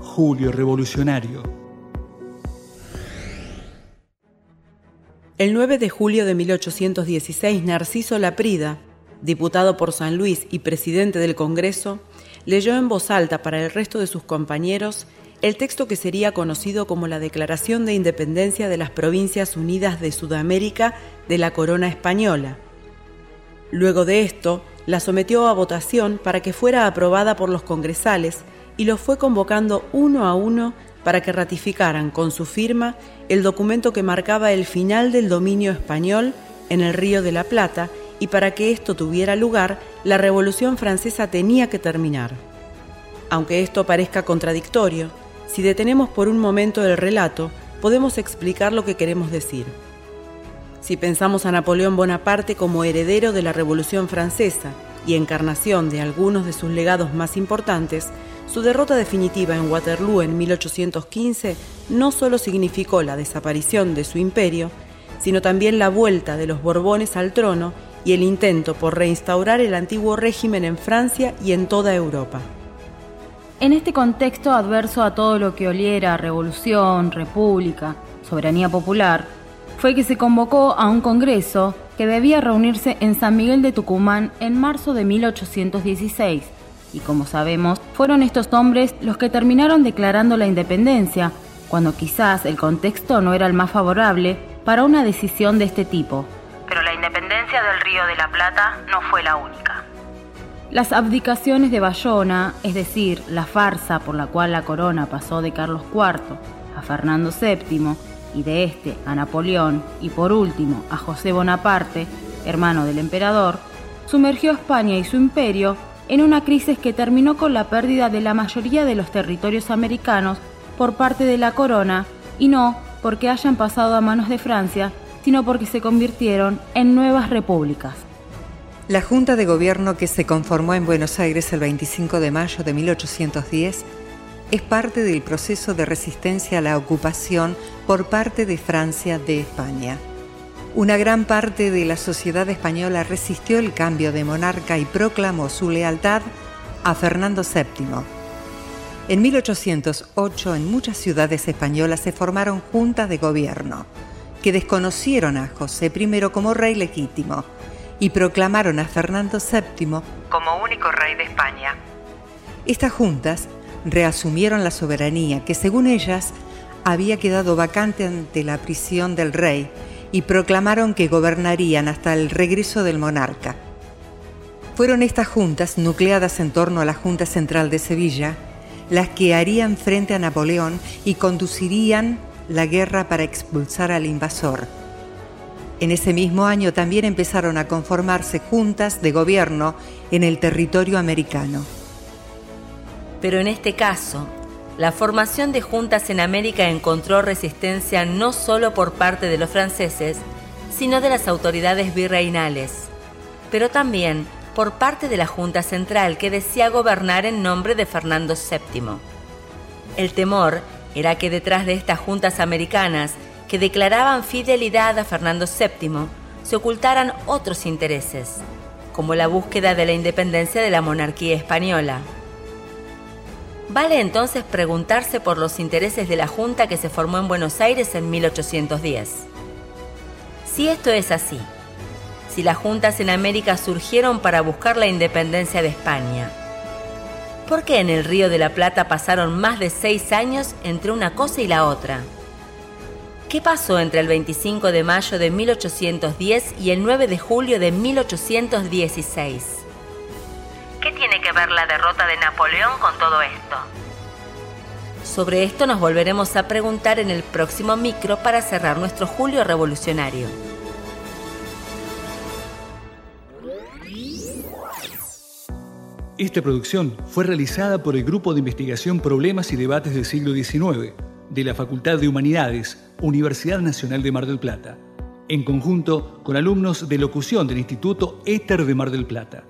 Julio Revolucionario. El 9 de julio de 1816, Narciso Laprida, diputado por San Luis y presidente del Congreso, leyó en voz alta para el resto de sus compañeros el texto que sería conocido como la Declaración de Independencia de las Provincias Unidas de Sudamérica de la Corona Española. Luego de esto, la sometió a votación para que fuera aprobada por los congresales y los fue convocando uno a uno para que ratificaran con su firma el documento que marcaba el final del dominio español en el Río de la Plata y para que esto tuviera lugar, la Revolución Francesa tenía que terminar. Aunque esto parezca contradictorio, si detenemos por un momento el relato, podemos explicar lo que queremos decir. Si pensamos a Napoleón Bonaparte como heredero de la Revolución Francesa y encarnación de algunos de sus legados más importantes, su derrota definitiva en Waterloo en 1815 no solo significó la desaparición de su imperio, sino también la vuelta de los Borbones al trono y el intento por reinstaurar el antiguo régimen en Francia y en toda Europa. En este contexto adverso a todo lo que oliera revolución, república, soberanía popular, fue que se convocó a un congreso que debía reunirse en San Miguel de Tucumán en marzo de 1816 y como sabemos, fueron estos hombres los que terminaron declarando la independencia, cuando quizás el contexto no era el más favorable para una decisión de este tipo. Pero la independencia del Río de la Plata no fue la única. Las abdicaciones de Bayona, es decir, la farsa por la cual la corona pasó de Carlos IV a Fernando VII y de este a Napoleón y por último a José Bonaparte, hermano del emperador, sumergió España y su imperio en una crisis que terminó con la pérdida de la mayoría de los territorios americanos por parte de la corona y no porque hayan pasado a manos de Francia, sino porque se convirtieron en nuevas repúblicas. La Junta de Gobierno que se conformó en Buenos Aires el 25 de mayo de 1810 es parte del proceso de resistencia a la ocupación por parte de Francia de España. Una gran parte de la sociedad española resistió el cambio de monarca y proclamó su lealtad a Fernando VII. En 1808 en muchas ciudades españolas se formaron juntas de gobierno que desconocieron a José I como rey legítimo y proclamaron a Fernando VII como único rey de España. Estas juntas reasumieron la soberanía que según ellas había quedado vacante ante la prisión del rey y proclamaron que gobernarían hasta el regreso del monarca. Fueron estas juntas, nucleadas en torno a la Junta Central de Sevilla, las que harían frente a Napoleón y conducirían la guerra para expulsar al invasor. En ese mismo año también empezaron a conformarse juntas de gobierno en el territorio americano. Pero en este caso, la formación de juntas en América encontró resistencia no solo por parte de los franceses, sino de las autoridades virreinales, pero también por parte de la Junta Central que decía gobernar en nombre de Fernando VII. El temor era que detrás de estas juntas americanas que declaraban fidelidad a Fernando VII se ocultaran otros intereses, como la búsqueda de la independencia de la monarquía española. Vale entonces preguntarse por los intereses de la Junta que se formó en Buenos Aires en 1810. Si esto es así, si las juntas en América surgieron para buscar la independencia de España, ¿por qué en el Río de la Plata pasaron más de seis años entre una cosa y la otra? ¿Qué pasó entre el 25 de mayo de 1810 y el 9 de julio de 1816? ¿Qué tiene que ver la derrota de Napoleón con todo esto? Sobre esto nos volveremos a preguntar en el próximo micro para cerrar nuestro julio revolucionario. Esta producción fue realizada por el Grupo de Investigación Problemas y Debates del Siglo XIX de la Facultad de Humanidades, Universidad Nacional de Mar del Plata, en conjunto con alumnos de locución del Instituto Éter de Mar del Plata.